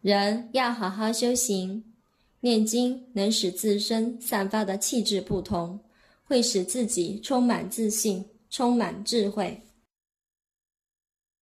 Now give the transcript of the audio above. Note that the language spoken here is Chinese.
人要好好修行。念经能使自身散发的气质不同会使自己充满自信充满智慧。